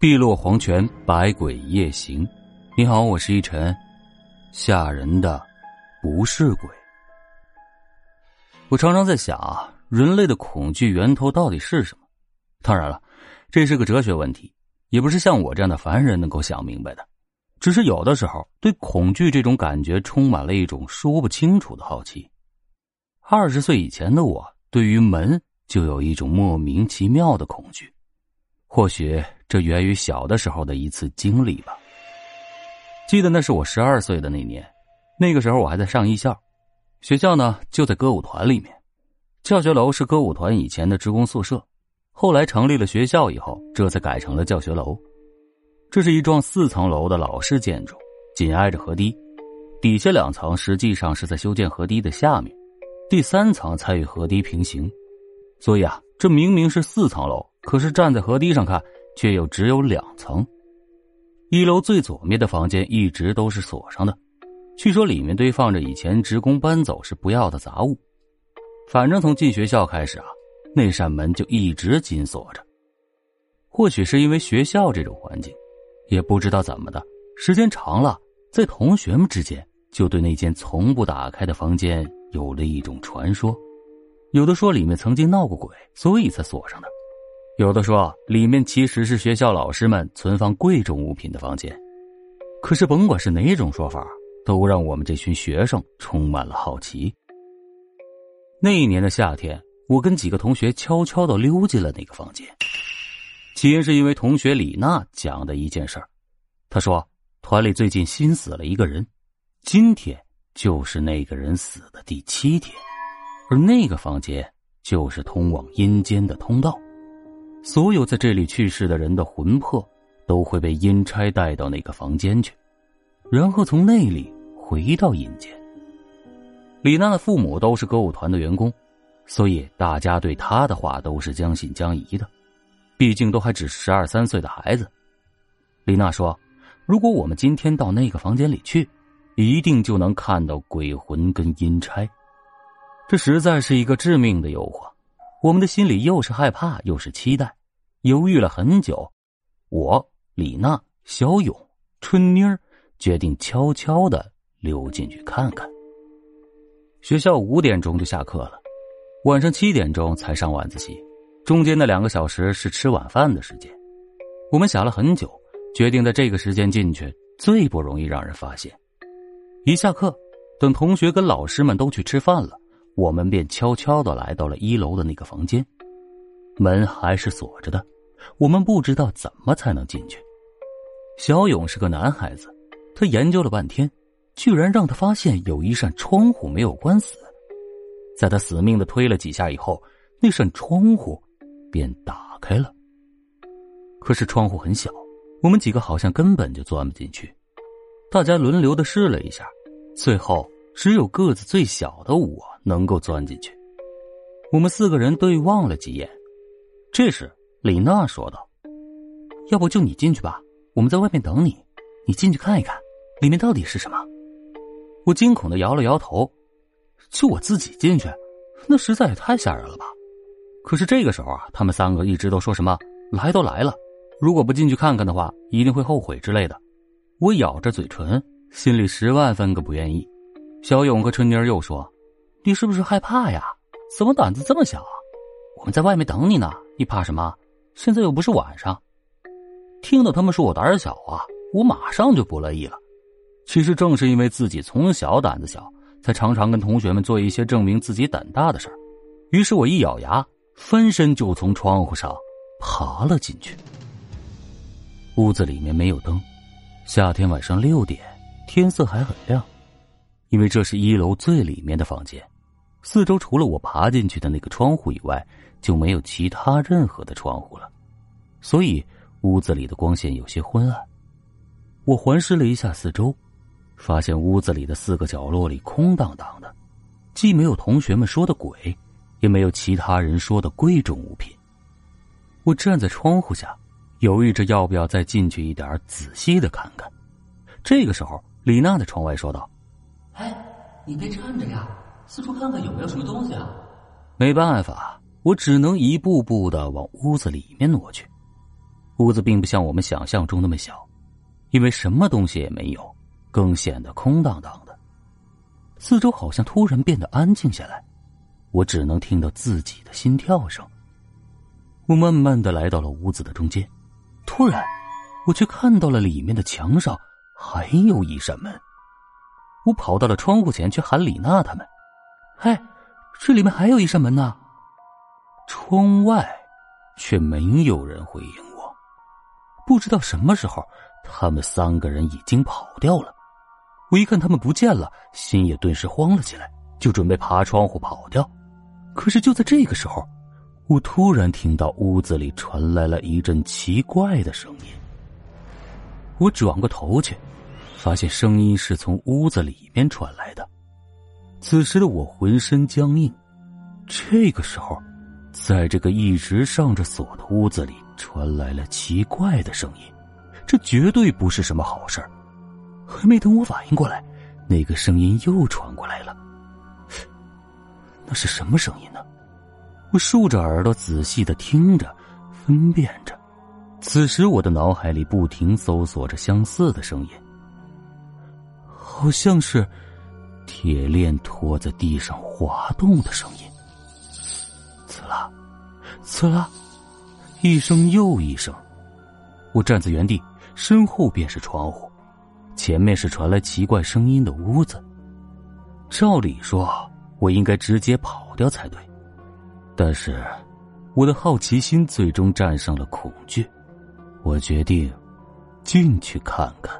碧落黄泉，百鬼夜行。你好，我是一晨。吓人的不是鬼。我常常在想啊，人类的恐惧源头到底是什么？当然了，这是个哲学问题，也不是像我这样的凡人能够想明白的。只是有的时候，对恐惧这种感觉充满了一种说不清楚的好奇。二十岁以前的我，对于门就有一种莫名其妙的恐惧。或许这源于小的时候的一次经历吧。记得那是我十二岁的那年，那个时候我还在上艺校，学校呢就在歌舞团里面。教学楼是歌舞团以前的职工宿舍，后来成立了学校以后，这才改成了教学楼。这是一幢四层楼的老式建筑，紧挨着河堤，底下两层实际上是在修建河堤的下面，第三层才与河堤平行。所以啊，这明明是四层楼。可是站在河堤上看，却又只有两层。一楼最左面的房间一直都是锁上的，据说里面堆放着以前职工搬走时不要的杂物。反正从进学校开始啊，那扇门就一直紧锁着。或许是因为学校这种环境，也不知道怎么的，时间长了，在同学们之间就对那间从不打开的房间有了一种传说。有的说里面曾经闹过鬼，所以才锁上的。有的说，里面其实是学校老师们存放贵重物品的房间。可是，甭管是哪种说法，都让我们这群学生充满了好奇。那一年的夏天，我跟几个同学悄悄的溜进了那个房间。起因是因为同学李娜讲的一件事儿。她说，团里最近新死了一个人，今天就是那个人死的第七天，而那个房间就是通往阴间的通道。所有在这里去世的人的魂魄都会被阴差带到那个房间去，然后从那里回到阴间。李娜的父母都是歌舞团的员工，所以大家对她的话都是将信将疑的，毕竟都还只十二三岁的孩子。李娜说：“如果我们今天到那个房间里去，一定就能看到鬼魂跟阴差。”这实在是一个致命的诱惑，我们的心里又是害怕又是期待。犹豫了很久，我李娜、小勇、春妮儿决定悄悄的溜进去看看。学校五点钟就下课了，晚上七点钟才上晚自习，中间的两个小时是吃晚饭的时间。我们想了很久，决定在这个时间进去，最不容易让人发现。一下课，等同学跟老师们都去吃饭了，我们便悄悄的来到了一楼的那个房间。门还是锁着的，我们不知道怎么才能进去。小勇是个男孩子，他研究了半天，居然让他发现有一扇窗户没有关死。在他死命的推了几下以后，那扇窗户便打开了。可是窗户很小，我们几个好像根本就钻不进去。大家轮流的试了一下，最后只有个子最小的我能够钻进去。我们四个人对望了几眼。这时，李娜说道：“要不就你进去吧，我们在外面等你。你进去看一看，里面到底是什么？”我惊恐的摇了摇头：“就我自己进去，那实在也太吓人了吧！”可是这个时候啊，他们三个一直都说什么“来都来了，如果不进去看看的话，一定会后悔”之类的。我咬着嘴唇，心里十万分个不愿意。小勇和春妮又说：“你是不是害怕呀？怎么胆子这么小啊？我们在外面等你呢。”你怕什么？现在又不是晚上。听到他们说我胆小啊，我马上就不乐意了。其实正是因为自己从小胆子小，才常常跟同学们做一些证明自己胆大的事儿。于是我一咬牙，翻身就从窗户上爬了进去。屋子里面没有灯，夏天晚上六点，天色还很亮。因为这是一楼最里面的房间，四周除了我爬进去的那个窗户以外。就没有其他任何的窗户了，所以屋子里的光线有些昏暗。我环视了一下四周，发现屋子里的四个角落里空荡荡的，既没有同学们说的鬼，也没有其他人说的贵重物品。我站在窗户下，犹豫着要不要再进去一点，仔细的看看。这个时候，李娜在窗外说道：“哎，你别站着呀，四处看看有没有什么东西啊。”没办法。我只能一步步的往屋子里面挪去。屋子并不像我们想象中那么小，因为什么东西也没有，更显得空荡荡的。四周好像突然变得安静下来，我只能听到自己的心跳声。我慢慢的来到了屋子的中间，突然，我却看到了里面的墙上还有一扇门。我跑到了窗户前去喊李娜他们：“嗨，这里面还有一扇门呢！”窗外却没有人回应我。不知道什么时候，他们三个人已经跑掉了。我一看他们不见了，心也顿时慌了起来，就准备爬窗户跑掉。可是就在这个时候，我突然听到屋子里传来了一阵奇怪的声音。我转过头去，发现声音是从屋子里面传来的。此时的我浑身僵硬。这个时候，在这个一直上着锁的屋子里传来了奇怪的声音，这绝对不是什么好事还没等我反应过来，那个声音又传过来了。那是什么声音呢？我竖着耳朵仔细的听着，分辨着。此时我的脑海里不停搜索着相似的声音，好像是铁链拖在地上滑动的声音。刺啦，刺啦，一声又一声。我站在原地，身后便是窗户，前面是传来奇怪声音的屋子。照理说，我应该直接跑掉才对。但是，我的好奇心最终战胜了恐惧。我决定进去看看。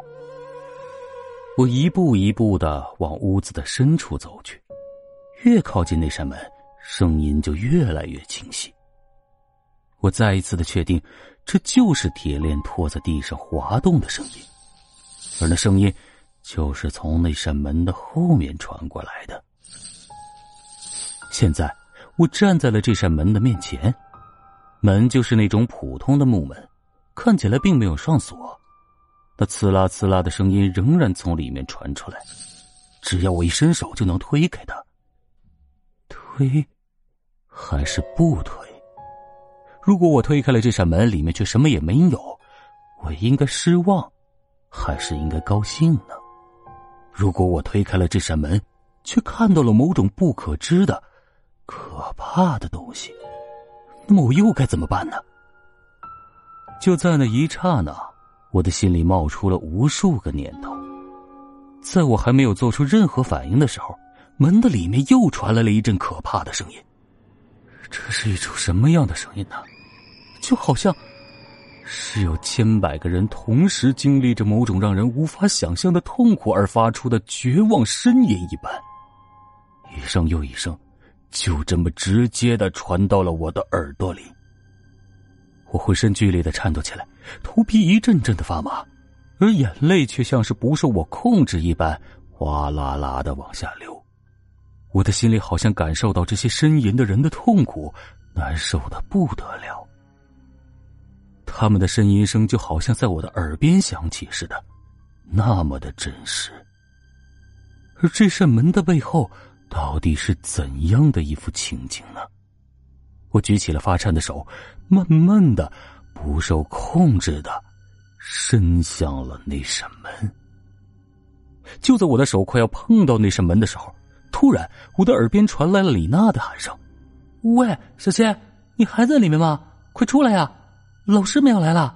我一步一步的往屋子的深处走去，越靠近那扇门，声音就越来越清晰。我再一次的确定，这就是铁链拖在地上滑动的声音，而那声音就是从那扇门的后面传过来的。现在。我站在了这扇门的面前，门就是那种普通的木门，看起来并没有上锁。那刺啦刺啦的声音仍然从里面传出来，只要我一伸手就能推开它。推，还是不推？如果我推开了这扇门，里面却什么也没有，我应该失望，还是应该高兴呢？如果我推开了这扇门，却看到了某种不可知的……可怕的东西，那么我又该怎么办呢？就在那一刹那，我的心里冒出了无数个念头。在我还没有做出任何反应的时候，门的里面又传来了一阵可怕的声音。这是一种什么样的声音呢？就好像是有千百个人同时经历着某种让人无法想象的痛苦而发出的绝望呻吟一般，一声又一声。就这么直接的传到了我的耳朵里，我浑身剧烈的颤抖起来，头皮一阵阵的发麻，而眼泪却像是不受我控制一般，哗啦啦的往下流。我的心里好像感受到这些呻吟的人的痛苦，难受的不得了。他们的呻吟声就好像在我的耳边响起似的，那么的真实。而这扇门的背后。到底是怎样的一幅情景呢？我举起了发颤的手，慢慢的、不受控制的伸向了那扇门。就在我的手快要碰到那扇门的时候，突然我的耳边传来了李娜的喊声：“喂，小千，你还在里面吗？快出来呀！老师们要来了。”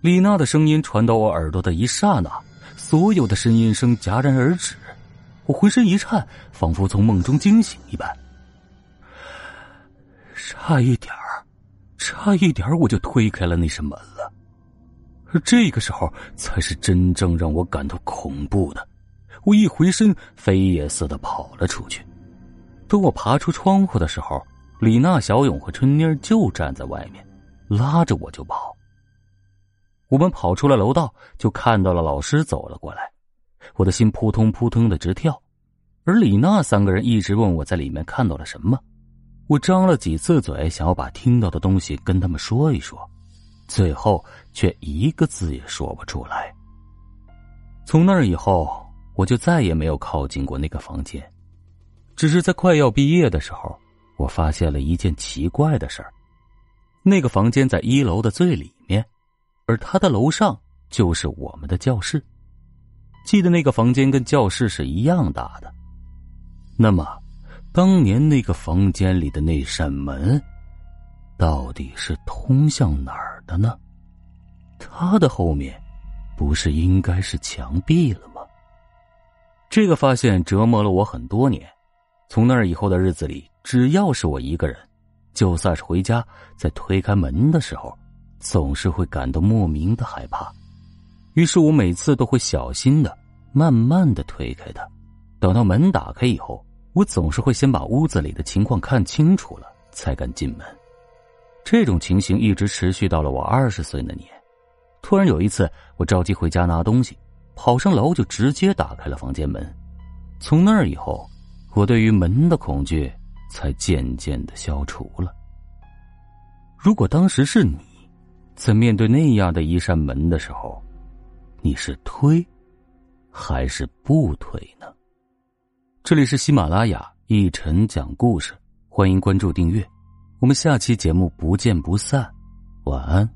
李娜的声音传到我耳朵的一刹那，所有的呻吟声戛然而止。我浑身一颤，仿佛从梦中惊醒一般。差一点儿，差一点儿，我就推开了那扇门了。而这个时候，才是真正让我感到恐怖的。我一回身，飞也似的跑了出去。等我爬出窗户的时候，李娜、小勇和春妮就站在外面，拉着我就跑。我们跑出了楼道，就看到了老师走了过来。我的心扑通扑通的直跳，而李娜三个人一直问我在里面看到了什么。我张了几次嘴，想要把听到的东西跟他们说一说，最后却一个字也说不出来。从那以后，我就再也没有靠近过那个房间。只是在快要毕业的时候，我发现了一件奇怪的事儿：那个房间在一楼的最里面。而他的楼上就是我们的教室。记得那个房间跟教室是一样大的。那么，当年那个房间里的那扇门，到底是通向哪儿的呢？它的后面，不是应该是墙壁了吗？这个发现折磨了我很多年。从那以后的日子里，只要是我一个人，就算是回家，在推开门的时候，总是会感到莫名的害怕。于是我每次都会小心的、慢慢的推开它。等到门打开以后，我总是会先把屋子里的情况看清楚了，才敢进门。这种情形一直持续到了我二十岁那年。突然有一次，我着急回家拿东西，跑上楼就直接打开了房间门。从那以后。我对于门的恐惧才渐渐的消除了。如果当时是你，在面对那样的一扇门的时候，你是推还是不推呢？这里是喜马拉雅一晨讲故事，欢迎关注订阅，我们下期节目不见不散，晚安。